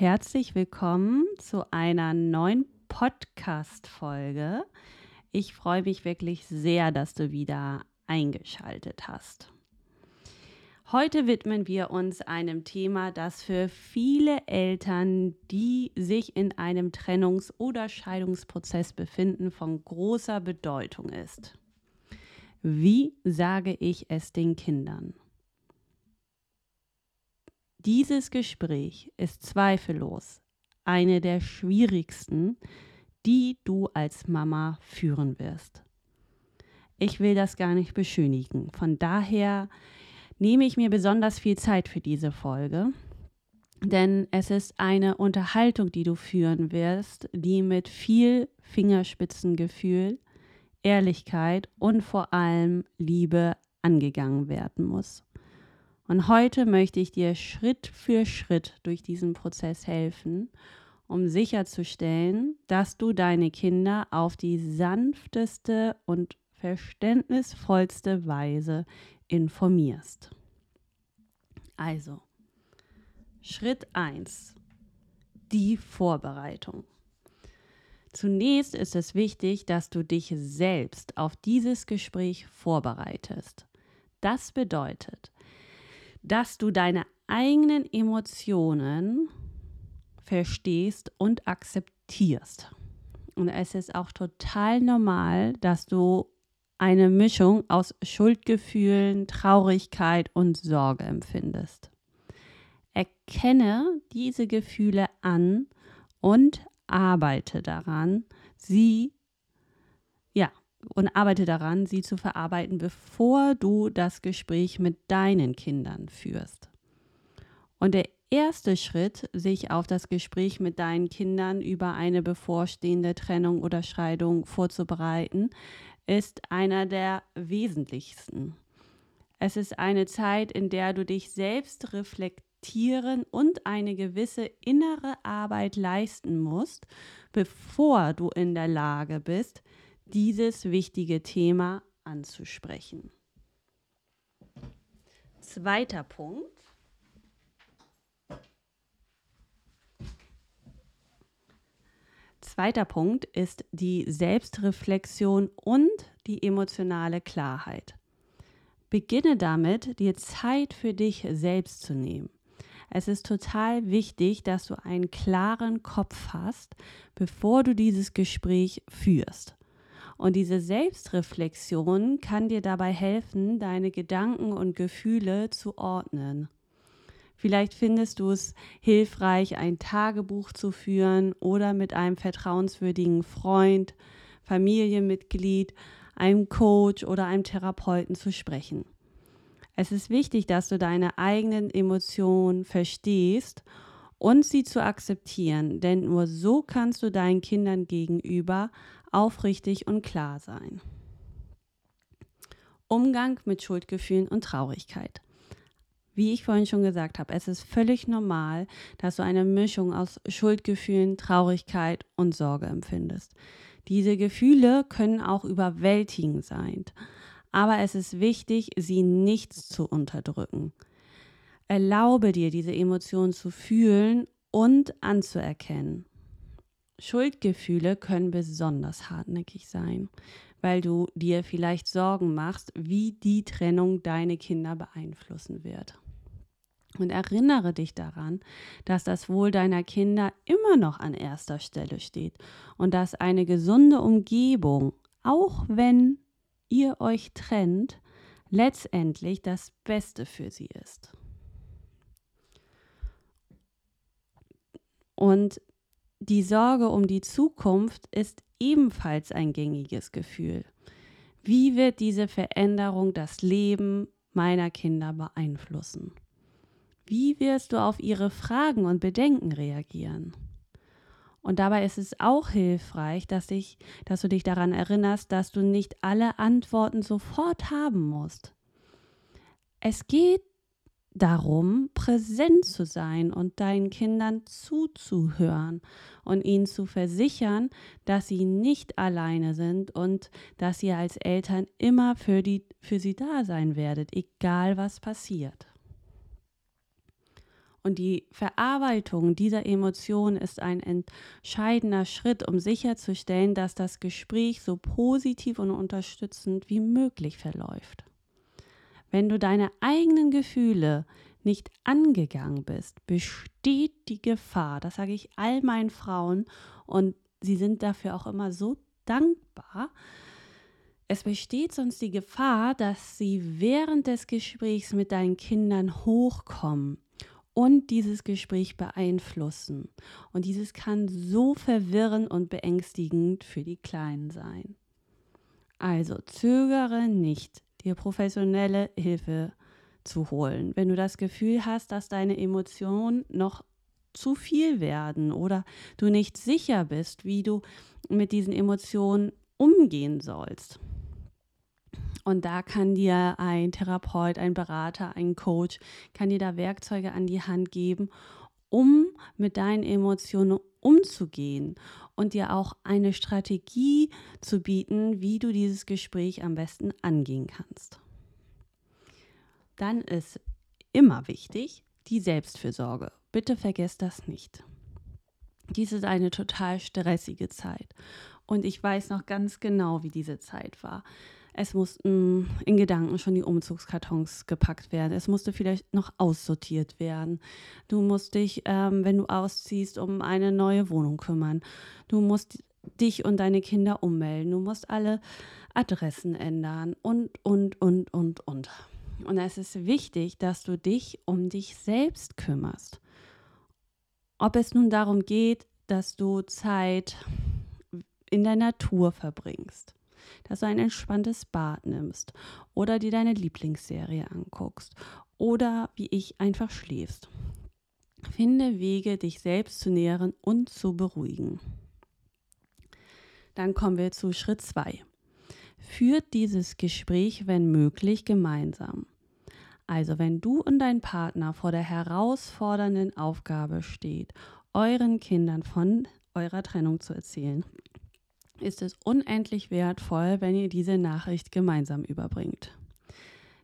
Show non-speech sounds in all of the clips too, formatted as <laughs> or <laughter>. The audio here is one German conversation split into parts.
herzlich willkommen zu einer neuen Podcast-Folge. Ich freue mich wirklich sehr, dass du wieder eingeschaltet hast. Heute widmen wir uns einem Thema, das für viele Eltern, die sich in einem Trennungs- oder Scheidungsprozess befinden, von großer Bedeutung ist. Wie sage ich es den Kindern? Dieses Gespräch ist zweifellos eine der schwierigsten, die du als Mama führen wirst. Ich will das gar nicht beschönigen. Von daher nehme ich mir besonders viel Zeit für diese Folge, denn es ist eine Unterhaltung, die du führen wirst, die mit viel Fingerspitzengefühl, Ehrlichkeit und vor allem Liebe angegangen werden muss. Und heute möchte ich dir Schritt für Schritt durch diesen Prozess helfen, um sicherzustellen, dass du deine Kinder auf die sanfteste und verständnisvollste Weise informierst. Also, Schritt 1. Die Vorbereitung. Zunächst ist es wichtig, dass du dich selbst auf dieses Gespräch vorbereitest. Das bedeutet, dass du deine eigenen Emotionen verstehst und akzeptierst. Und es ist auch total normal, dass du eine Mischung aus Schuldgefühlen, Traurigkeit und Sorge empfindest. Erkenne diese Gefühle an und arbeite daran, sie und arbeite daran, sie zu verarbeiten, bevor du das Gespräch mit deinen Kindern führst. Und der erste Schritt, sich auf das Gespräch mit deinen Kindern über eine bevorstehende Trennung oder Scheidung vorzubereiten, ist einer der wesentlichsten. Es ist eine Zeit, in der du dich selbst reflektieren und eine gewisse innere Arbeit leisten musst, bevor du in der Lage bist, dieses wichtige Thema anzusprechen. Zweiter Punkt. Zweiter Punkt ist die Selbstreflexion und die emotionale Klarheit. Beginne damit, dir Zeit für dich selbst zu nehmen. Es ist total wichtig, dass du einen klaren Kopf hast, bevor du dieses Gespräch führst. Und diese Selbstreflexion kann dir dabei helfen, deine Gedanken und Gefühle zu ordnen. Vielleicht findest du es hilfreich, ein Tagebuch zu führen oder mit einem vertrauenswürdigen Freund, Familienmitglied, einem Coach oder einem Therapeuten zu sprechen. Es ist wichtig, dass du deine eigenen Emotionen verstehst und sie zu akzeptieren, denn nur so kannst du deinen Kindern gegenüber aufrichtig und klar sein. Umgang mit Schuldgefühlen und Traurigkeit. Wie ich vorhin schon gesagt habe, es ist völlig normal, dass du eine Mischung aus Schuldgefühlen, Traurigkeit und Sorge empfindest. Diese Gefühle können auch überwältigend sein, aber es ist wichtig, sie nicht zu unterdrücken. Erlaube dir, diese Emotionen zu fühlen und anzuerkennen. Schuldgefühle können besonders hartnäckig sein, weil du dir vielleicht Sorgen machst, wie die Trennung deine Kinder beeinflussen wird. Und erinnere dich daran, dass das Wohl deiner Kinder immer noch an erster Stelle steht und dass eine gesunde Umgebung, auch wenn ihr euch trennt, letztendlich das Beste für sie ist. Und die Sorge um die Zukunft ist ebenfalls ein gängiges Gefühl. Wie wird diese Veränderung das Leben meiner Kinder beeinflussen? Wie wirst du auf ihre Fragen und Bedenken reagieren? Und dabei ist es auch hilfreich, dass, ich, dass du dich daran erinnerst, dass du nicht alle Antworten sofort haben musst. Es geht darum, präsent zu sein und deinen Kindern zuzuhören und ihnen zu versichern, dass sie nicht alleine sind und dass ihr als Eltern immer für, die, für sie da sein werdet, egal was passiert. Und die Verarbeitung dieser Emotionen ist ein entscheidender Schritt, um sicherzustellen, dass das Gespräch so positiv und unterstützend wie möglich verläuft. Wenn du deine eigenen Gefühle nicht angegangen bist, besteht die Gefahr, das sage ich all meinen Frauen und sie sind dafür auch immer so dankbar, es besteht sonst die Gefahr, dass sie während des Gesprächs mit deinen Kindern hochkommen und dieses Gespräch beeinflussen. Und dieses kann so verwirrend und beängstigend für die Kleinen sein. Also zögere nicht, dir professionelle Hilfe zu holen, wenn du das Gefühl hast, dass deine Emotionen noch zu viel werden oder du nicht sicher bist, wie du mit diesen Emotionen umgehen sollst. Und da kann dir ein Therapeut, ein Berater, ein Coach, kann dir da Werkzeuge an die Hand geben, um mit deinen Emotionen umzugehen und dir auch eine Strategie zu bieten, wie du dieses Gespräch am besten angehen kannst. Dann ist immer wichtig die Selbstfürsorge. Bitte vergesst das nicht. Dies ist eine total stressige Zeit und ich weiß noch ganz genau, wie diese Zeit war. Es mussten in Gedanken schon die Umzugskartons gepackt werden. Es musste vielleicht noch aussortiert werden. Du musst dich, ähm, wenn du ausziehst, um eine neue Wohnung kümmern. Du musst dich und deine Kinder ummelden. Du musst alle Adressen ändern und, und, und, und, und. Und es ist wichtig, dass du dich um dich selbst kümmerst. Ob es nun darum geht, dass du Zeit in der Natur verbringst, dass du ein entspanntes Bad nimmst oder dir deine Lieblingsserie anguckst oder wie ich einfach schläfst. Finde Wege, dich selbst zu nähren und zu beruhigen. Dann kommen wir zu Schritt 2. Führt dieses Gespräch, wenn möglich, gemeinsam. Also wenn du und dein Partner vor der herausfordernden Aufgabe steht, euren Kindern von eurer Trennung zu erzählen, ist es unendlich wertvoll, wenn ihr diese Nachricht gemeinsam überbringt.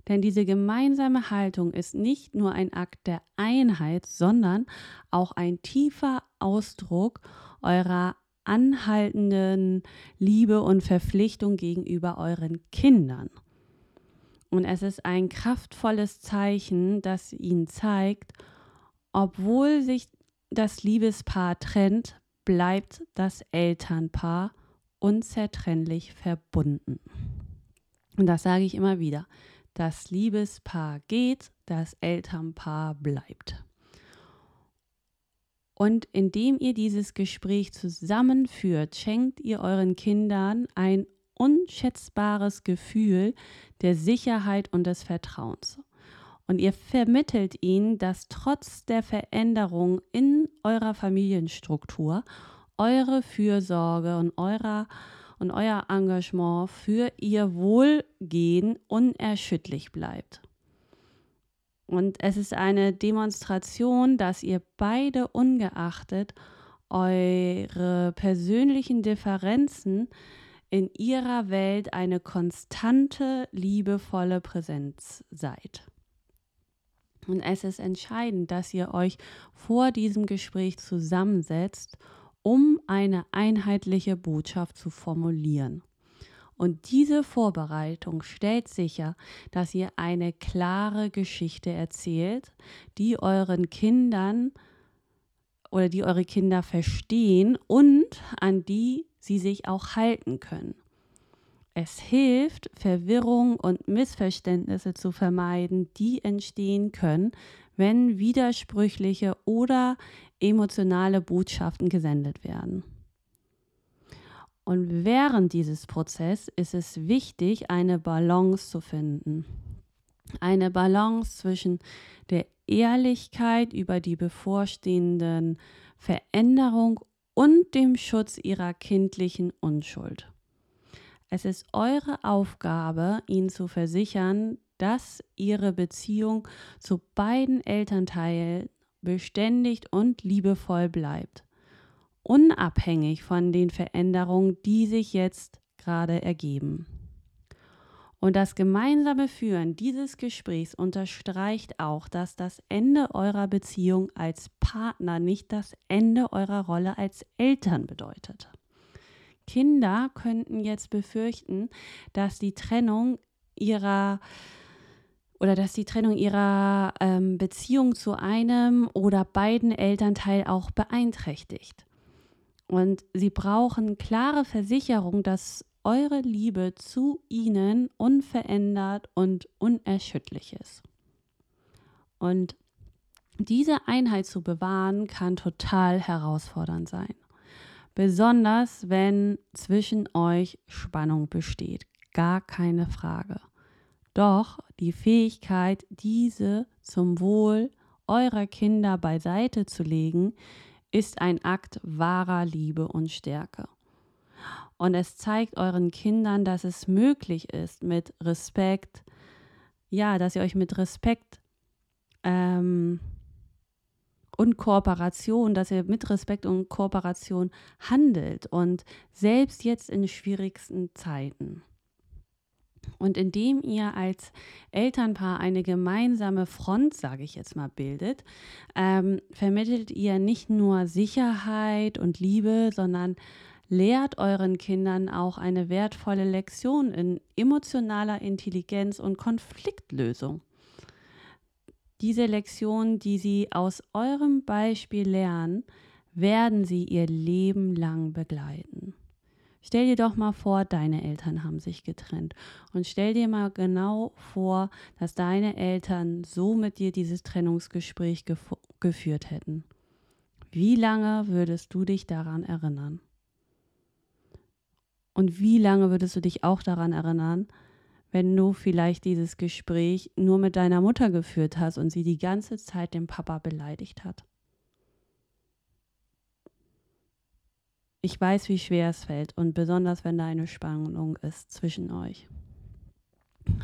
Denn diese gemeinsame Haltung ist nicht nur ein Akt der Einheit, sondern auch ein tiefer Ausdruck eurer anhaltenden Liebe und Verpflichtung gegenüber euren Kindern. Und es ist ein kraftvolles Zeichen, das ihnen zeigt, obwohl sich das Liebespaar trennt, bleibt das Elternpaar unzertrennlich verbunden. Und das sage ich immer wieder. Das Liebespaar geht, das Elternpaar bleibt. Und indem ihr dieses Gespräch zusammenführt, schenkt ihr euren Kindern ein unschätzbares Gefühl der Sicherheit und des Vertrauens. Und ihr vermittelt ihnen, dass trotz der Veränderung in eurer Familienstruktur eure Fürsorge und, eurer, und euer Engagement für ihr Wohlgehen unerschütterlich bleibt. Und es ist eine Demonstration, dass ihr beide ungeachtet eure persönlichen Differenzen in ihrer Welt eine konstante, liebevolle Präsenz seid. Und es ist entscheidend, dass ihr euch vor diesem Gespräch zusammensetzt um eine einheitliche Botschaft zu formulieren. Und diese Vorbereitung stellt sicher, dass ihr eine klare Geschichte erzählt, die euren Kindern oder die eure Kinder verstehen und an die sie sich auch halten können. Es hilft, Verwirrung und Missverständnisse zu vermeiden, die entstehen können, wenn widersprüchliche oder emotionale Botschaften gesendet werden. Und während dieses Prozesses ist es wichtig, eine Balance zu finden. Eine Balance zwischen der Ehrlichkeit über die bevorstehenden Veränderung und dem Schutz ihrer kindlichen Unschuld. Es ist eure Aufgabe, ihnen zu versichern, dass ihre Beziehung zu beiden Elternteilen beständig und liebevoll bleibt, unabhängig von den Veränderungen, die sich jetzt gerade ergeben. Und das gemeinsame Führen dieses Gesprächs unterstreicht auch, dass das Ende eurer Beziehung als Partner nicht das Ende eurer Rolle als Eltern bedeutet. Kinder könnten jetzt befürchten, dass die Trennung ihrer oder dass die Trennung ihrer ähm, Beziehung zu einem oder beiden Elternteil auch beeinträchtigt. Und sie brauchen klare Versicherung, dass eure Liebe zu ihnen unverändert und unerschütterlich ist. Und diese Einheit zu bewahren kann total herausfordernd sein. Besonders wenn zwischen euch Spannung besteht. Gar keine Frage. Doch die Fähigkeit, diese zum Wohl eurer Kinder beiseite zu legen, ist ein Akt wahrer Liebe und Stärke. Und es zeigt euren Kindern, dass es möglich ist, mit Respekt, ja, dass ihr euch mit Respekt ähm, und Kooperation, dass ihr mit Respekt und Kooperation handelt und selbst jetzt in schwierigsten Zeiten. Und indem ihr als Elternpaar eine gemeinsame Front, sage ich jetzt mal, bildet, ähm, vermittelt ihr nicht nur Sicherheit und Liebe, sondern lehrt euren Kindern auch eine wertvolle Lektion in emotionaler Intelligenz und Konfliktlösung. Diese Lektionen, die sie aus eurem Beispiel lernen, werden sie ihr Leben lang begleiten. Stell dir doch mal vor, deine Eltern haben sich getrennt. Und stell dir mal genau vor, dass deine Eltern so mit dir dieses Trennungsgespräch gef geführt hätten. Wie lange würdest du dich daran erinnern? Und wie lange würdest du dich auch daran erinnern, wenn du vielleicht dieses Gespräch nur mit deiner Mutter geführt hast und sie die ganze Zeit den Papa beleidigt hat? Ich weiß, wie schwer es fällt und besonders wenn da eine Spannung ist zwischen euch.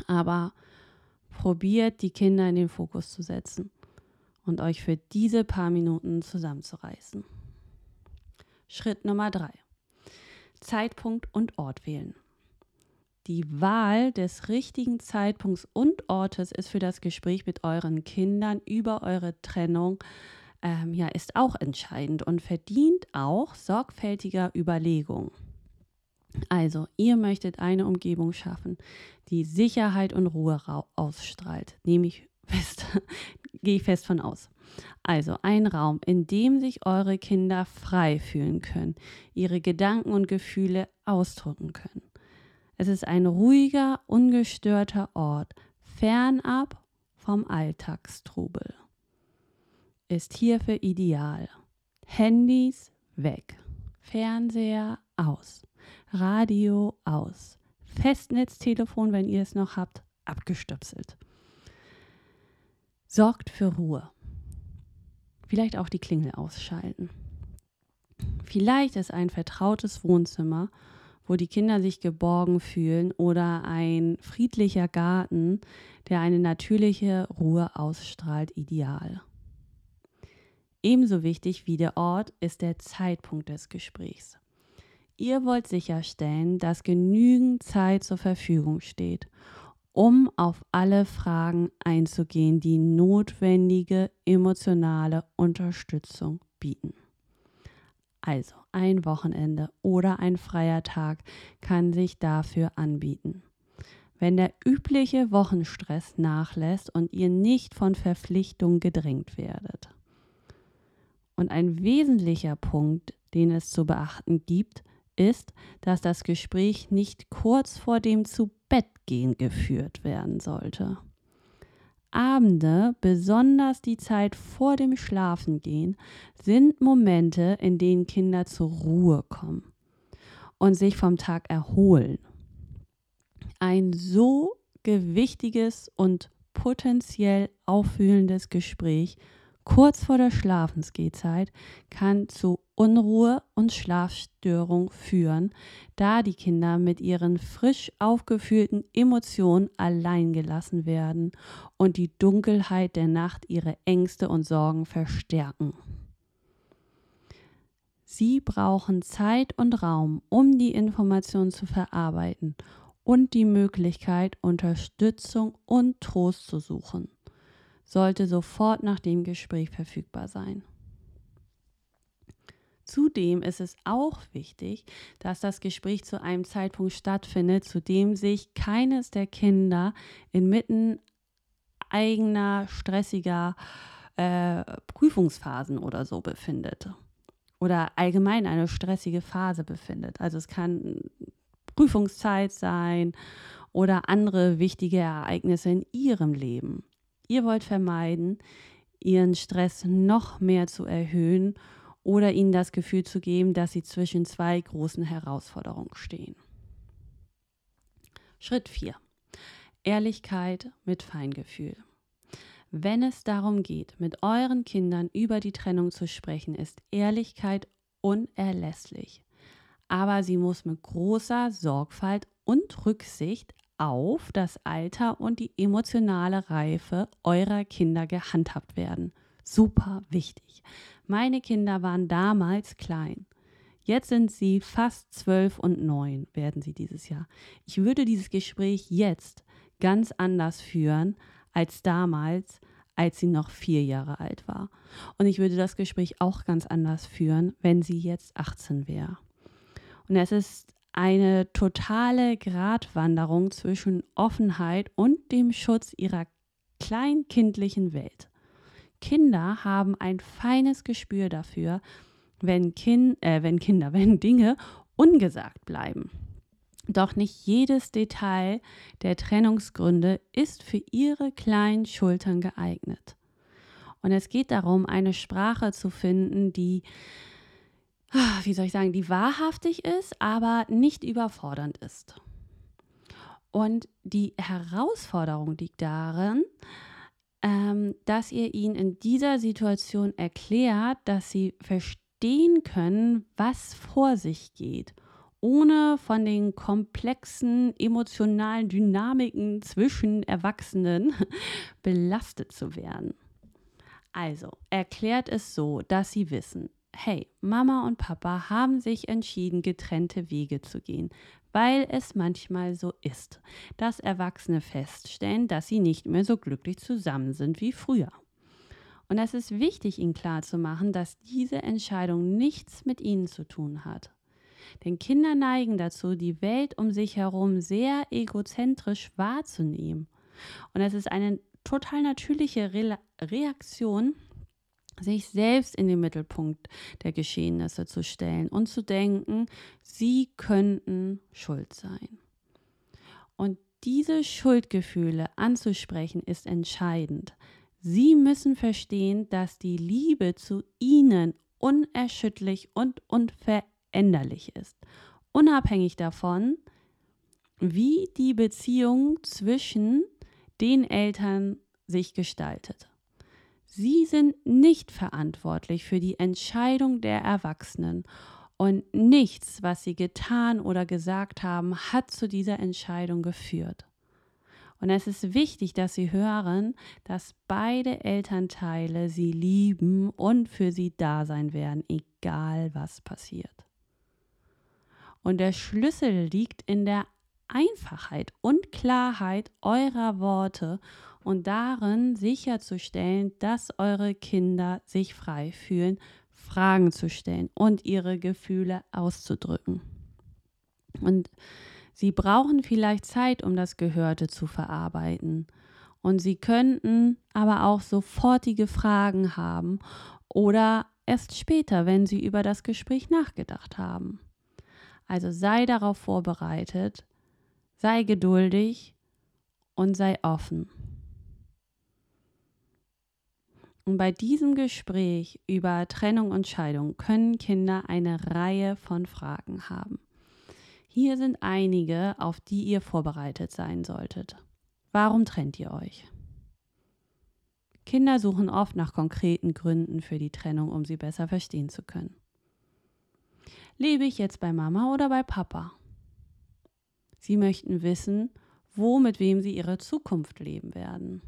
Aber probiert die Kinder in den Fokus zu setzen und euch für diese paar Minuten zusammenzureißen. Schritt Nummer drei. Zeitpunkt und Ort wählen. Die Wahl des richtigen Zeitpunkts und Ortes ist für das Gespräch mit euren Kindern über eure Trennung ähm, ja, ist auch entscheidend und verdient auch sorgfältiger Überlegung. Also, ihr möchtet eine Umgebung schaffen, die Sicherheit und Ruhe ausstrahlt. Nehme ich <laughs> fest, gehe ich fest von aus. Also ein Raum, in dem sich eure Kinder frei fühlen können, ihre Gedanken und Gefühle ausdrücken können. Es ist ein ruhiger, ungestörter Ort, fernab vom Alltagstrubel. Ist hierfür ideal. Handys weg, Fernseher aus, Radio aus, Festnetztelefon, wenn ihr es noch habt, abgestöpselt. Sorgt für Ruhe vielleicht auch die Klingel ausschalten. Vielleicht ist ein vertrautes Wohnzimmer, wo die Kinder sich geborgen fühlen oder ein friedlicher Garten, der eine natürliche Ruhe ausstrahlt, ideal. Ebenso wichtig wie der Ort ist der Zeitpunkt des Gesprächs. Ihr wollt sicherstellen, dass genügend Zeit zur Verfügung steht um auf alle Fragen einzugehen, die notwendige emotionale Unterstützung bieten. Also ein Wochenende oder ein freier Tag kann sich dafür anbieten. Wenn der übliche Wochenstress nachlässt und ihr nicht von Verpflichtungen gedrängt werdet. Und ein wesentlicher Punkt, den es zu beachten gibt, ist, dass das Gespräch nicht kurz vor dem zu Bettgehen geführt werden sollte. Abende, besonders die Zeit vor dem Schlafengehen, sind Momente, in denen Kinder zur Ruhe kommen und sich vom Tag erholen. Ein so gewichtiges und potenziell aufwühlendes Gespräch kurz vor der Schlafensgehzeit kann zu Unruhe und Schlafstörung führen, da die Kinder mit ihren frisch aufgefühlten Emotionen allein gelassen werden und die Dunkelheit der Nacht ihre Ängste und Sorgen verstärken. Sie brauchen Zeit und Raum, um die Information zu verarbeiten und die Möglichkeit, Unterstützung und Trost zu suchen, sollte sofort nach dem Gespräch verfügbar sein. Zudem ist es auch wichtig, dass das Gespräch zu einem Zeitpunkt stattfindet, zu dem sich keines der Kinder inmitten eigener stressiger äh, Prüfungsphasen oder so befindet. Oder allgemein eine stressige Phase befindet. Also es kann Prüfungszeit sein oder andere wichtige Ereignisse in ihrem Leben. Ihr wollt vermeiden, ihren Stress noch mehr zu erhöhen oder ihnen das Gefühl zu geben, dass sie zwischen zwei großen Herausforderungen stehen. Schritt 4. Ehrlichkeit mit Feingefühl. Wenn es darum geht, mit euren Kindern über die Trennung zu sprechen, ist Ehrlichkeit unerlässlich. Aber sie muss mit großer Sorgfalt und Rücksicht auf das Alter und die emotionale Reife eurer Kinder gehandhabt werden. Super wichtig. Meine Kinder waren damals klein. Jetzt sind sie fast zwölf und neun, werden sie dieses Jahr. Ich würde dieses Gespräch jetzt ganz anders führen als damals, als sie noch vier Jahre alt war. Und ich würde das Gespräch auch ganz anders führen, wenn sie jetzt 18 wäre. Und es ist eine totale Gratwanderung zwischen Offenheit und dem Schutz ihrer kleinkindlichen Welt. Kinder haben ein feines Gespür dafür, wenn, kind, äh, wenn Kinder, <laughs> wenn Dinge ungesagt bleiben. Doch nicht jedes Detail der Trennungsgründe ist für ihre kleinen Schultern geeignet. Und es geht darum, eine Sprache zu finden, die, wie soll ich sagen, die wahrhaftig ist, aber nicht überfordernd ist. Und die Herausforderung liegt darin, ähm, dass ihr ihnen in dieser Situation erklärt, dass sie verstehen können, was vor sich geht, ohne von den komplexen emotionalen Dynamiken zwischen Erwachsenen <laughs> belastet zu werden. Also, erklärt es so, dass sie wissen, hey, Mama und Papa haben sich entschieden, getrennte Wege zu gehen, weil es manchmal so ist, dass Erwachsene feststellen, dass sie nicht mehr so glücklich zusammen sind wie früher. Und es ist wichtig, ihnen klarzumachen, dass diese Entscheidung nichts mit ihnen zu tun hat. Denn Kinder neigen dazu, die Welt um sich herum sehr egozentrisch wahrzunehmen. Und es ist eine total natürliche Re Reaktion sich selbst in den Mittelpunkt der Geschehnisse zu stellen und zu denken, sie könnten schuld sein. Und diese Schuldgefühle anzusprechen ist entscheidend. Sie müssen verstehen, dass die Liebe zu ihnen unerschütterlich und unveränderlich ist, unabhängig davon, wie die Beziehung zwischen den Eltern sich gestaltet. Sie sind nicht verantwortlich für die Entscheidung der Erwachsenen und nichts, was sie getan oder gesagt haben, hat zu dieser Entscheidung geführt. Und es ist wichtig, dass sie hören, dass beide Elternteile sie lieben und für sie da sein werden, egal was passiert. Und der Schlüssel liegt in der Einfachheit und Klarheit eurer Worte und darin sicherzustellen, dass eure Kinder sich frei fühlen, Fragen zu stellen und ihre Gefühle auszudrücken. Und sie brauchen vielleicht Zeit, um das Gehörte zu verarbeiten. Und sie könnten aber auch sofortige Fragen haben oder erst später, wenn sie über das Gespräch nachgedacht haben. Also sei darauf vorbereitet, sei geduldig und sei offen. Und bei diesem Gespräch über Trennung und Scheidung können Kinder eine Reihe von Fragen haben. Hier sind einige, auf die ihr vorbereitet sein solltet. Warum trennt ihr euch? Kinder suchen oft nach konkreten Gründen für die Trennung, um sie besser verstehen zu können. Lebe ich jetzt bei Mama oder bei Papa? Sie möchten wissen, wo mit wem sie ihre Zukunft leben werden.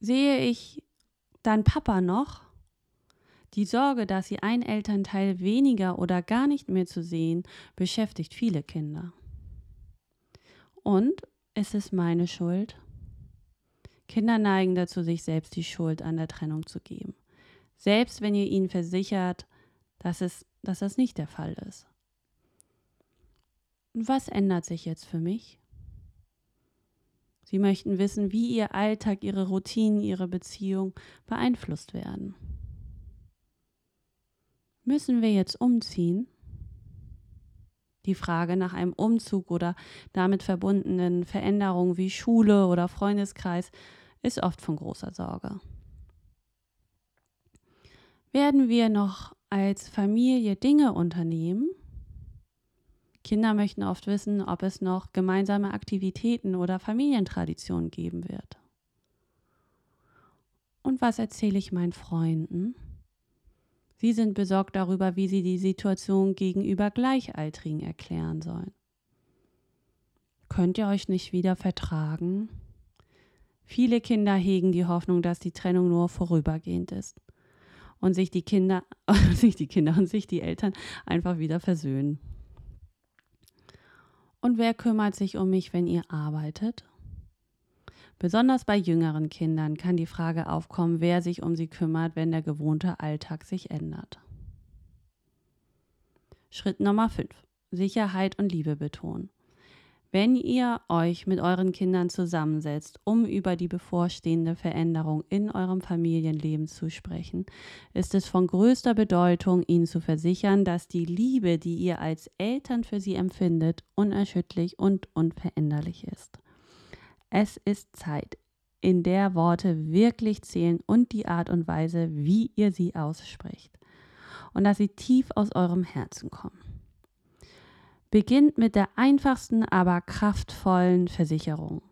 Sehe ich deinen Papa noch? Die Sorge, dass sie ein Elternteil weniger oder gar nicht mehr zu sehen, beschäftigt viele Kinder. Und ist es meine Schuld? Kinder neigen dazu, sich selbst die Schuld an der Trennung zu geben. Selbst wenn ihr ihnen versichert, dass, es, dass das nicht der Fall ist. Was ändert sich jetzt für mich? Sie möchten wissen, wie ihr Alltag, ihre Routinen, ihre Beziehung beeinflusst werden. Müssen wir jetzt umziehen? Die Frage nach einem Umzug oder damit verbundenen Veränderungen wie Schule oder Freundeskreis ist oft von großer Sorge. Werden wir noch als Familie Dinge unternehmen? Kinder möchten oft wissen, ob es noch gemeinsame Aktivitäten oder Familientraditionen geben wird. Und was erzähle ich meinen Freunden? Sie sind besorgt darüber, wie sie die Situation gegenüber Gleichaltrigen erklären sollen. Könnt ihr euch nicht wieder vertragen? Viele Kinder hegen die Hoffnung, dass die Trennung nur vorübergehend ist und sich die Kinder, <laughs> sich die Kinder und sich die Eltern einfach wieder versöhnen. Und wer kümmert sich um mich, wenn ihr arbeitet? Besonders bei jüngeren Kindern kann die Frage aufkommen, wer sich um sie kümmert, wenn der gewohnte Alltag sich ändert. Schritt Nummer 5. Sicherheit und Liebe betonen. Wenn ihr euch mit euren Kindern zusammensetzt, um über die bevorstehende Veränderung in eurem Familienleben zu sprechen, ist es von größter Bedeutung, ihnen zu versichern, dass die Liebe, die ihr als Eltern für sie empfindet, unerschütterlich und unveränderlich ist. Es ist Zeit, in der Worte wirklich zählen und die Art und Weise, wie ihr sie ausspricht. Und dass sie tief aus eurem Herzen kommen. Beginnt mit der einfachsten, aber kraftvollen Versicherung.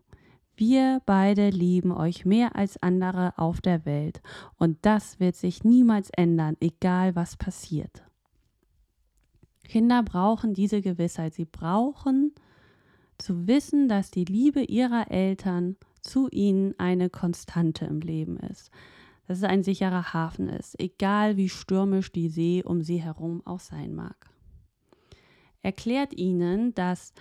Wir beide lieben euch mehr als andere auf der Welt und das wird sich niemals ändern, egal was passiert. Kinder brauchen diese Gewissheit. Sie brauchen zu wissen, dass die Liebe ihrer Eltern zu ihnen eine Konstante im Leben ist. Dass es ein sicherer Hafen ist, egal wie stürmisch die See um sie herum auch sein mag erklärt ihnen, dass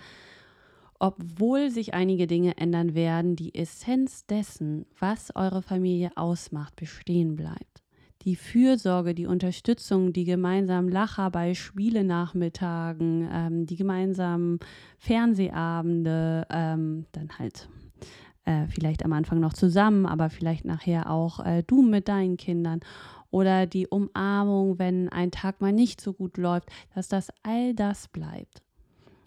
obwohl sich einige Dinge ändern werden, die Essenz dessen, was eure Familie ausmacht, bestehen bleibt. Die Fürsorge, die Unterstützung, die gemeinsamen Lacher bei Spielenachmittagen, ähm, die gemeinsamen Fernsehabende, ähm, dann halt äh, vielleicht am Anfang noch zusammen, aber vielleicht nachher auch äh, du mit deinen Kindern oder die Umarmung, wenn ein Tag mal nicht so gut läuft, dass das all das bleibt.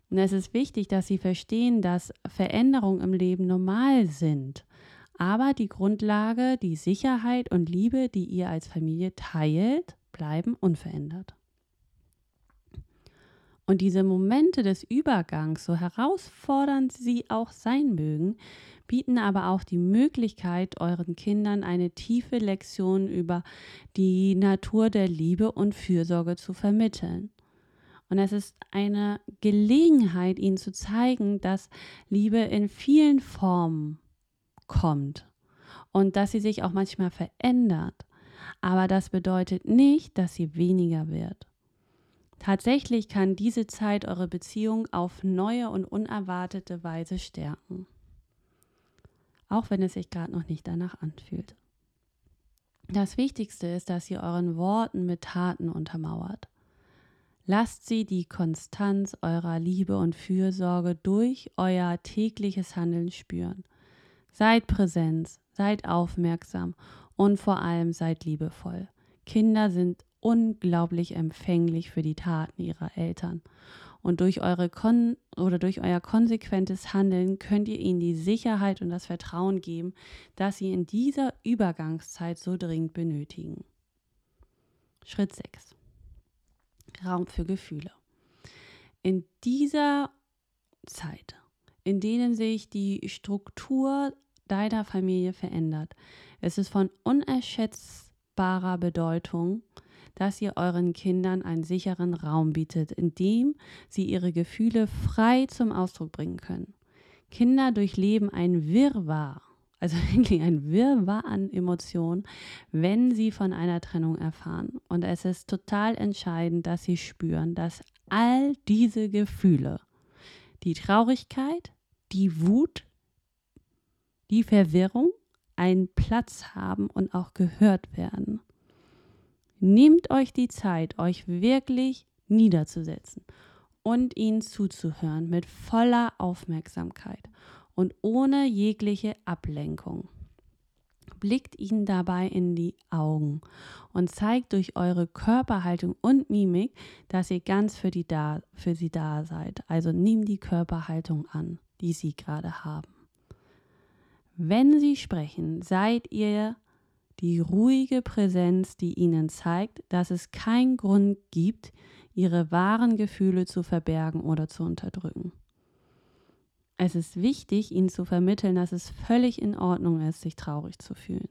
Und es ist wichtig, dass sie verstehen, dass Veränderungen im Leben normal sind. Aber die Grundlage, die Sicherheit und Liebe, die ihr als Familie teilt, bleiben unverändert. Und diese Momente des Übergangs, so herausfordernd sie auch sein mögen, bieten aber auch die Möglichkeit, euren Kindern eine tiefe Lektion über die Natur der Liebe und Fürsorge zu vermitteln. Und es ist eine Gelegenheit, ihnen zu zeigen, dass Liebe in vielen Formen kommt und dass sie sich auch manchmal verändert. Aber das bedeutet nicht, dass sie weniger wird. Tatsächlich kann diese Zeit eure Beziehung auf neue und unerwartete Weise stärken auch wenn es sich gerade noch nicht danach anfühlt. Das Wichtigste ist, dass ihr euren Worten mit Taten untermauert. Lasst sie die Konstanz eurer Liebe und Fürsorge durch euer tägliches Handeln spüren. Seid präsent, seid aufmerksam und vor allem seid liebevoll. Kinder sind unglaublich empfänglich für die Taten ihrer Eltern und durch eure Kon oder durch euer konsequentes Handeln könnt ihr ihnen die Sicherheit und das Vertrauen geben, dass sie in dieser Übergangszeit so dringend benötigen. Schritt 6. Raum für Gefühle. In dieser Zeit, in denen sich die Struktur deiner Familie verändert, ist es von unerschätzbarer Bedeutung, dass ihr euren Kindern einen sicheren Raum bietet, in dem sie ihre Gefühle frei zum Ausdruck bringen können. Kinder durchleben ein Wirrwarr also <laughs> wirklich ein Wirrwarr an Emotionen, wenn sie von einer Trennung erfahren. Und es ist total entscheidend, dass sie spüren, dass all diese Gefühle, die Traurigkeit, die Wut, die Verwirrung einen Platz haben und auch gehört werden. Nehmt euch die Zeit, euch wirklich niederzusetzen und ihnen zuzuhören mit voller Aufmerksamkeit und ohne jegliche Ablenkung. Blickt ihnen dabei in die Augen und zeigt durch eure Körperhaltung und Mimik, dass ihr ganz für, die da, für sie da seid. Also nehmt die Körperhaltung an, die sie gerade haben. Wenn sie sprechen, seid ihr die ruhige Präsenz, die ihnen zeigt, dass es keinen Grund gibt, ihre wahren Gefühle zu verbergen oder zu unterdrücken. Es ist wichtig, ihnen zu vermitteln, dass es völlig in Ordnung ist, sich traurig zu fühlen,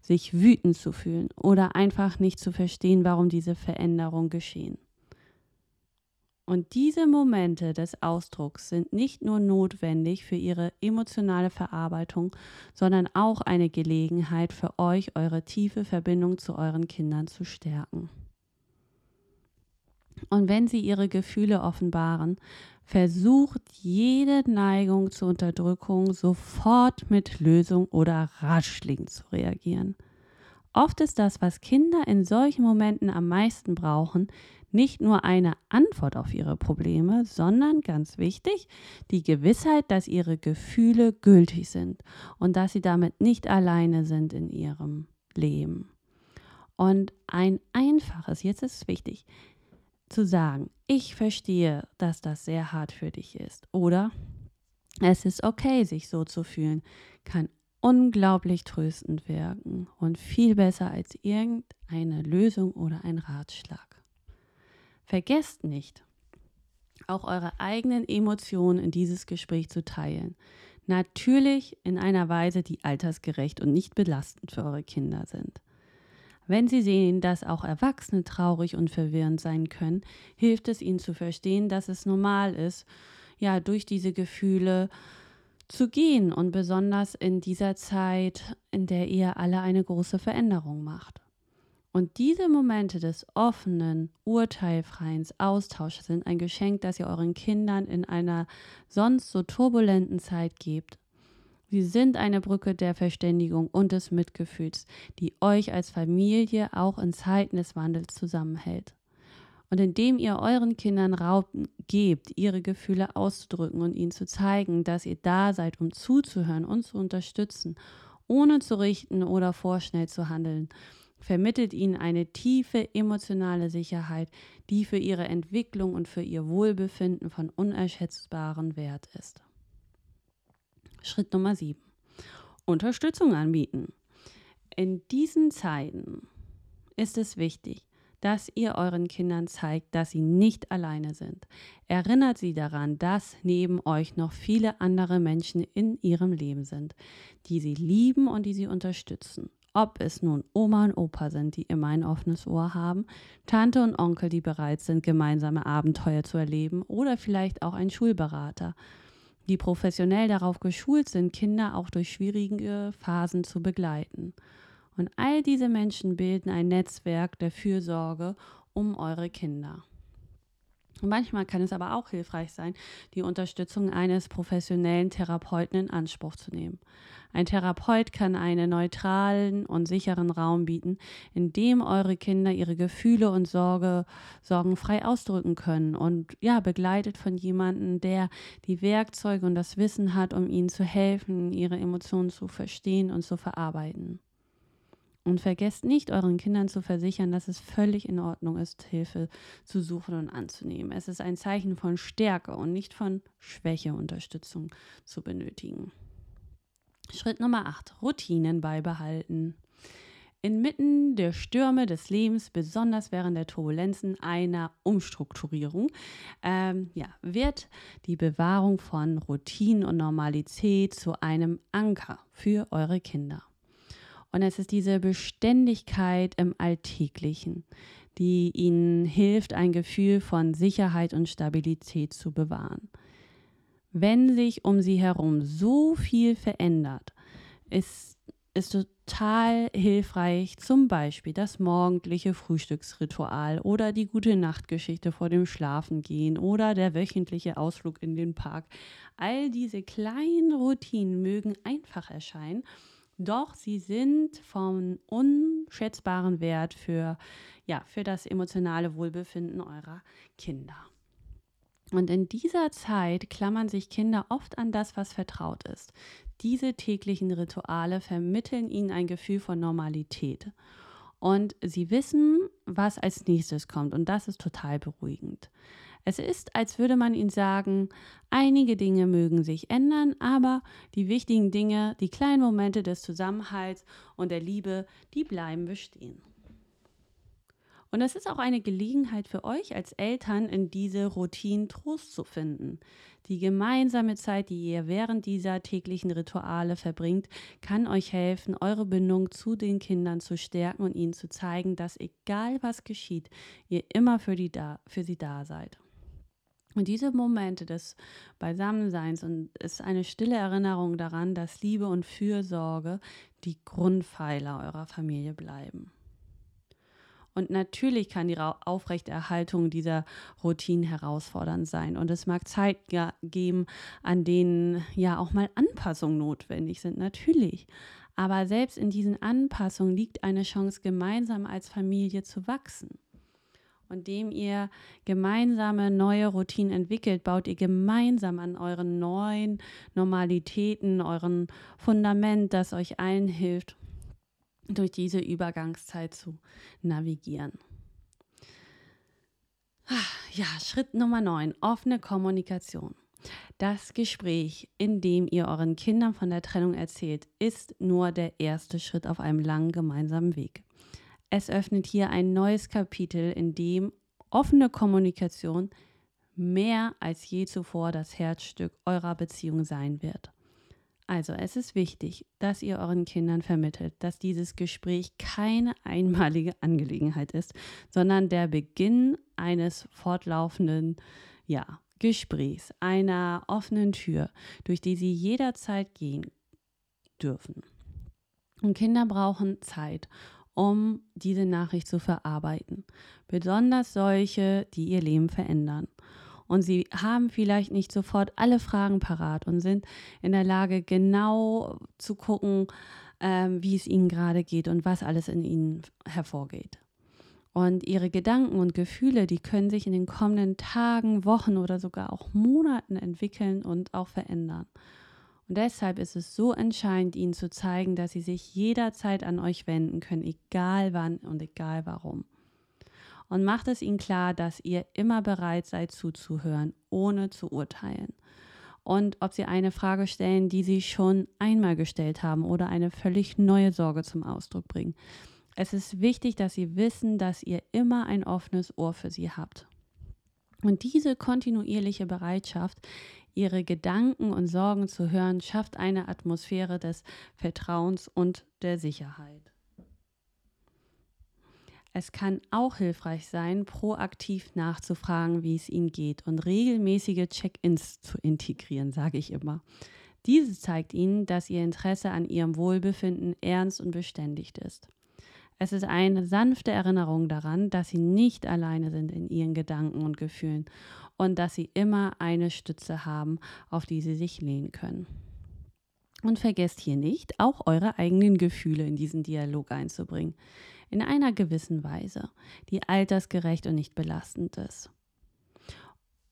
sich wütend zu fühlen oder einfach nicht zu verstehen, warum diese Veränderungen geschehen. Und diese Momente des Ausdrucks sind nicht nur notwendig für ihre emotionale Verarbeitung, sondern auch eine Gelegenheit für euch, eure tiefe Verbindung zu euren Kindern zu stärken. Und wenn sie ihre Gefühle offenbaren, versucht jede Neigung zur Unterdrückung sofort mit Lösung oder Ratschlägen zu reagieren. Oft ist das, was Kinder in solchen Momenten am meisten brauchen, nicht nur eine Antwort auf ihre Probleme, sondern ganz wichtig, die Gewissheit, dass ihre Gefühle gültig sind und dass sie damit nicht alleine sind in ihrem Leben. Und ein einfaches, jetzt ist es wichtig, zu sagen, ich verstehe, dass das sehr hart für dich ist oder es ist okay, sich so zu fühlen, kann unglaublich tröstend wirken und viel besser als irgendeine Lösung oder ein Ratschlag. Vergesst nicht, auch eure eigenen Emotionen in dieses Gespräch zu teilen. Natürlich in einer Weise, die altersgerecht und nicht belastend für eure Kinder sind. Wenn sie sehen, dass auch Erwachsene traurig und verwirrend sein können, hilft es ihnen zu verstehen, dass es normal ist, ja, durch diese Gefühle zu gehen und besonders in dieser Zeit, in der ihr alle eine große Veränderung macht. Und diese Momente des offenen, urteilfreien Austauschs sind ein Geschenk, das ihr euren Kindern in einer sonst so turbulenten Zeit gebt. Sie sind eine Brücke der Verständigung und des Mitgefühls, die euch als Familie auch in Zeiten des Wandels zusammenhält. Und indem ihr euren Kindern Raum gebt, ihre Gefühle auszudrücken und ihnen zu zeigen, dass ihr da seid, um zuzuhören und zu unterstützen, ohne zu richten oder vorschnell zu handeln, vermittelt ihnen eine tiefe emotionale Sicherheit, die für ihre Entwicklung und für ihr Wohlbefinden von unerschätzbarem Wert ist. Schritt Nummer 7. Unterstützung anbieten. In diesen Zeiten ist es wichtig, dass ihr euren Kindern zeigt, dass sie nicht alleine sind. Erinnert sie daran, dass neben euch noch viele andere Menschen in ihrem Leben sind, die sie lieben und die sie unterstützen. Ob es nun Oma und Opa sind, die immer ein offenes Ohr haben, Tante und Onkel, die bereit sind, gemeinsame Abenteuer zu erleben, oder vielleicht auch ein Schulberater, die professionell darauf geschult sind, Kinder auch durch schwierige Phasen zu begleiten. Und all diese Menschen bilden ein Netzwerk der Fürsorge um eure Kinder. Manchmal kann es aber auch hilfreich sein, die Unterstützung eines professionellen Therapeuten in Anspruch zu nehmen. Ein Therapeut kann einen neutralen und sicheren Raum bieten, in dem eure Kinder ihre Gefühle und Sorge, Sorgen frei ausdrücken können und ja, begleitet von jemandem, der die Werkzeuge und das Wissen hat, um ihnen zu helfen, ihre Emotionen zu verstehen und zu verarbeiten. Und vergesst nicht, euren Kindern zu versichern, dass es völlig in Ordnung ist, Hilfe zu suchen und anzunehmen. Es ist ein Zeichen von Stärke und nicht von Schwäche, Unterstützung zu benötigen. Schritt Nummer 8. Routinen beibehalten. Inmitten der Stürme des Lebens, besonders während der Turbulenzen einer Umstrukturierung, ähm, ja, wird die Bewahrung von Routinen und Normalität zu einem Anker für eure Kinder. Und es ist diese Beständigkeit im Alltäglichen, die ihnen hilft, ein Gefühl von Sicherheit und Stabilität zu bewahren. Wenn sich um sie herum so viel verändert, ist, ist total hilfreich, zum Beispiel das morgendliche Frühstücksritual oder die gute Nachtgeschichte vor dem Schlafengehen oder der wöchentliche Ausflug in den Park. All diese kleinen Routinen mögen einfach erscheinen, doch sie sind von unschätzbaren Wert für, ja, für das emotionale Wohlbefinden eurer Kinder. Und in dieser Zeit klammern sich Kinder oft an das, was vertraut ist. Diese täglichen Rituale vermitteln ihnen ein Gefühl von Normalität. Und sie wissen, was als nächstes kommt. Und das ist total beruhigend. Es ist, als würde man ihnen sagen, einige Dinge mögen sich ändern, aber die wichtigen Dinge, die kleinen Momente des Zusammenhalts und der Liebe, die bleiben bestehen. Und es ist auch eine Gelegenheit für euch als Eltern, in diese Routinen Trost zu finden. Die gemeinsame Zeit, die ihr während dieser täglichen Rituale verbringt, kann euch helfen, eure Bindung zu den Kindern zu stärken und ihnen zu zeigen, dass egal was geschieht, ihr immer für, die da, für sie da seid. Und diese Momente des Beisammenseins und ist eine stille Erinnerung daran, dass Liebe und Fürsorge die Grundpfeiler eurer Familie bleiben. Und natürlich kann die Aufrechterhaltung dieser Routinen herausfordernd sein. Und es mag Zeit geben, an denen ja auch mal Anpassungen notwendig sind. Natürlich. Aber selbst in diesen Anpassungen liegt eine Chance, gemeinsam als Familie zu wachsen. Und dem ihr gemeinsame neue Routinen entwickelt, baut ihr gemeinsam an euren neuen Normalitäten, euren Fundament, das euch allen hilft, durch diese Übergangszeit zu navigieren. Ah, ja, Schritt Nummer 9, offene Kommunikation. Das Gespräch, in dem ihr euren Kindern von der Trennung erzählt, ist nur der erste Schritt auf einem langen gemeinsamen Weg. Es öffnet hier ein neues Kapitel, in dem offene Kommunikation mehr als je zuvor das Herzstück eurer Beziehung sein wird. Also es ist wichtig, dass ihr euren Kindern vermittelt, dass dieses Gespräch keine einmalige Angelegenheit ist, sondern der Beginn eines fortlaufenden ja, Gesprächs, einer offenen Tür, durch die sie jederzeit gehen dürfen. Und Kinder brauchen Zeit, um diese Nachricht zu verarbeiten, besonders solche, die ihr Leben verändern und sie haben vielleicht nicht sofort alle Fragen parat und sind in der Lage, genau zu gucken, ähm, wie es ihnen gerade geht und was alles in ihnen hervorgeht. Und ihre Gedanken und Gefühle, die können sich in den kommenden Tagen, Wochen oder sogar auch Monaten entwickeln und auch verändern. Und deshalb ist es so entscheidend, ihnen zu zeigen, dass sie sich jederzeit an euch wenden können, egal wann und egal warum und macht es ihnen klar, dass ihr immer bereit seid zuzuhören, ohne zu urteilen. Und ob sie eine Frage stellen, die sie schon einmal gestellt haben oder eine völlig neue Sorge zum Ausdruck bringen. Es ist wichtig, dass sie wissen, dass ihr immer ein offenes Ohr für sie habt. Und diese kontinuierliche Bereitschaft, ihre Gedanken und Sorgen zu hören, schafft eine Atmosphäre des Vertrauens und der Sicherheit. Es kann auch hilfreich sein, proaktiv nachzufragen, wie es Ihnen geht und regelmäßige Check-ins zu integrieren, sage ich immer. Diese zeigt Ihnen, dass Ihr Interesse an Ihrem Wohlbefinden ernst und beständigt ist. Es ist eine sanfte Erinnerung daran, dass Sie nicht alleine sind in Ihren Gedanken und Gefühlen und dass Sie immer eine Stütze haben, auf die Sie sich lehnen können. Und vergesst hier nicht, auch eure eigenen Gefühle in diesen Dialog einzubringen in einer gewissen Weise, die altersgerecht und nicht belastend ist.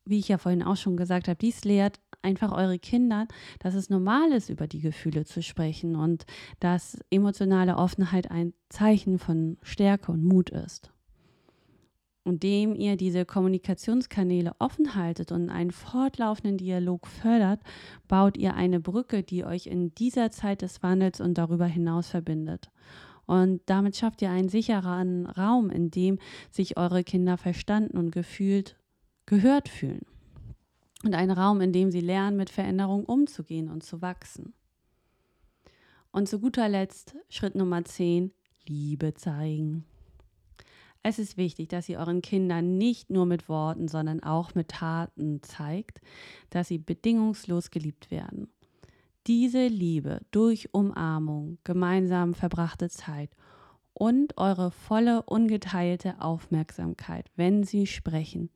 Wie ich ja vorhin auch schon gesagt habe, dies lehrt einfach eure Kinder, dass es normal ist, über die Gefühle zu sprechen und dass emotionale Offenheit ein Zeichen von Stärke und Mut ist. Und dem ihr diese Kommunikationskanäle offen haltet und einen fortlaufenden Dialog fördert, baut ihr eine Brücke, die euch in dieser Zeit des Wandels und darüber hinaus verbindet. Und damit schafft ihr einen sicheren Raum, in dem sich eure Kinder verstanden und gefühlt gehört fühlen. Und einen Raum, in dem sie lernen, mit Veränderungen umzugehen und zu wachsen. Und zu guter Letzt Schritt Nummer 10, Liebe zeigen. Es ist wichtig, dass ihr euren Kindern nicht nur mit Worten, sondern auch mit Taten zeigt, dass sie bedingungslos geliebt werden. Diese Liebe durch Umarmung, gemeinsam verbrachte Zeit und eure volle, ungeteilte Aufmerksamkeit, wenn sie sprechen,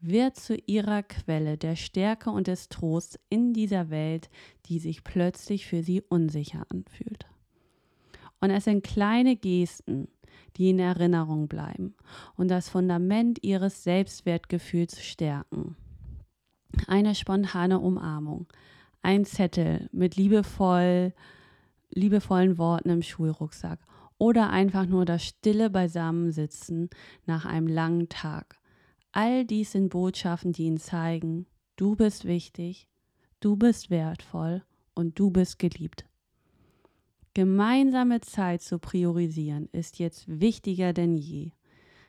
wird zu ihrer Quelle der Stärke und des Trosts in dieser Welt, die sich plötzlich für sie unsicher anfühlt. Und es sind kleine Gesten, die in Erinnerung bleiben und das Fundament ihres Selbstwertgefühls stärken. Eine spontane Umarmung, ein Zettel mit liebevoll, liebevollen Worten im Schulrucksack oder einfach nur das stille Beisammensitzen nach einem langen Tag. All dies sind Botschaften, die ihnen zeigen, du bist wichtig, du bist wertvoll und du bist geliebt. Gemeinsame Zeit zu priorisieren ist jetzt wichtiger denn je.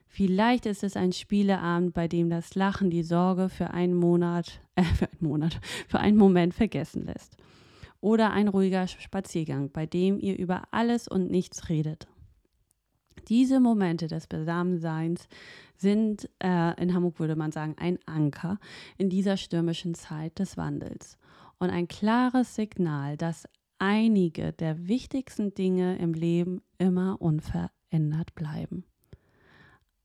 Vielleicht ist es ein Spieleabend, bei dem das Lachen die Sorge für einen Monat, äh, für einen Monat, für einen Moment vergessen lässt. Oder ein ruhiger Spaziergang, bei dem ihr über alles und nichts redet. Diese Momente des Besammenseins sind, äh, in Hamburg würde man sagen, ein Anker in dieser stürmischen Zeit des Wandels und ein klares Signal, dass einige der wichtigsten Dinge im Leben immer unverändert bleiben.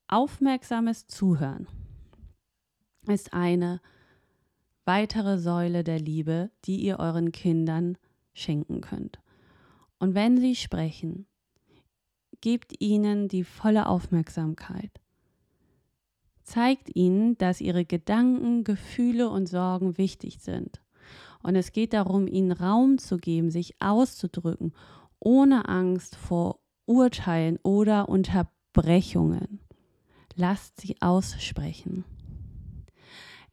Aufmerksames Zuhören ist eine weitere Säule der Liebe, die ihr euren Kindern schenken könnt. Und wenn sie sprechen, gebt ihnen die volle Aufmerksamkeit. Zeigt ihnen, dass ihre Gedanken, Gefühle und Sorgen wichtig sind. Und es geht darum, ihnen Raum zu geben, sich auszudrücken, ohne Angst vor Urteilen oder Unterbrechungen. Lasst sie aussprechen.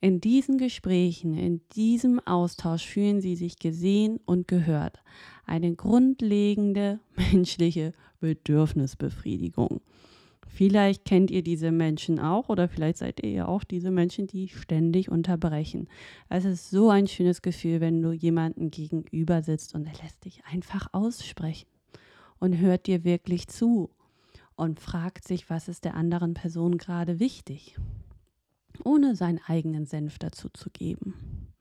In diesen Gesprächen, in diesem Austausch fühlen sie sich gesehen und gehört. Eine grundlegende <laughs> menschliche Bedürfnisbefriedigung. Vielleicht kennt ihr diese Menschen auch oder vielleicht seid ihr ja auch diese Menschen, die ständig unterbrechen. Es ist so ein schönes Gefühl, wenn du jemanden gegenüber sitzt und er lässt dich einfach aussprechen und hört dir wirklich zu und fragt sich, was ist der anderen Person gerade wichtig, ohne seinen eigenen Senf dazu zu geben.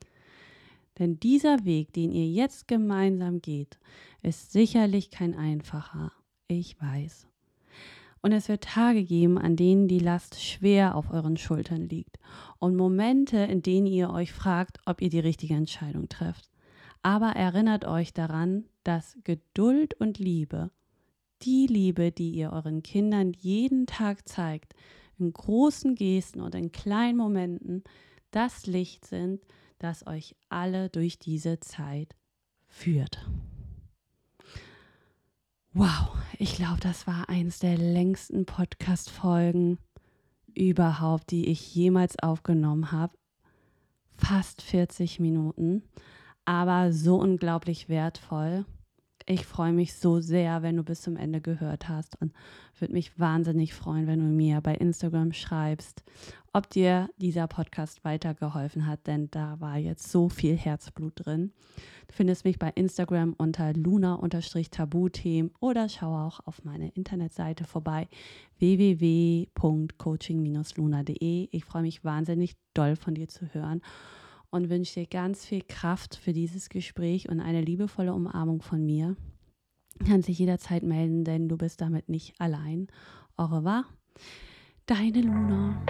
Denn dieser Weg, den ihr jetzt gemeinsam geht, ist sicherlich kein einfacher. Ich weiß. Und es wird Tage geben, an denen die Last schwer auf euren Schultern liegt und Momente, in denen ihr euch fragt, ob ihr die richtige Entscheidung trefft. Aber erinnert euch daran, dass Geduld und Liebe, die Liebe, die ihr euren Kindern jeden Tag zeigt, in großen Gesten und in kleinen Momenten, das Licht sind, das euch alle durch diese Zeit führt. Wow, ich glaube, das war eines der längsten Podcast-Folgen überhaupt, die ich jemals aufgenommen habe. Fast 40 Minuten, aber so unglaublich wertvoll. Ich freue mich so sehr, wenn du bis zum Ende gehört hast und würde mich wahnsinnig freuen, wenn du mir bei Instagram schreibst, ob dir dieser Podcast weitergeholfen hat, denn da war jetzt so viel Herzblut drin. Du findest mich bei Instagram unter luna-tabuthemen oder schau auch auf meine Internetseite vorbei www.coaching-luna.de. Ich freue mich wahnsinnig doll von dir zu hören und wünsche dir ganz viel Kraft für dieses Gespräch und eine liebevolle Umarmung von mir. Du kannst dich jederzeit melden, denn du bist damit nicht allein. Au revoir, deine Luna.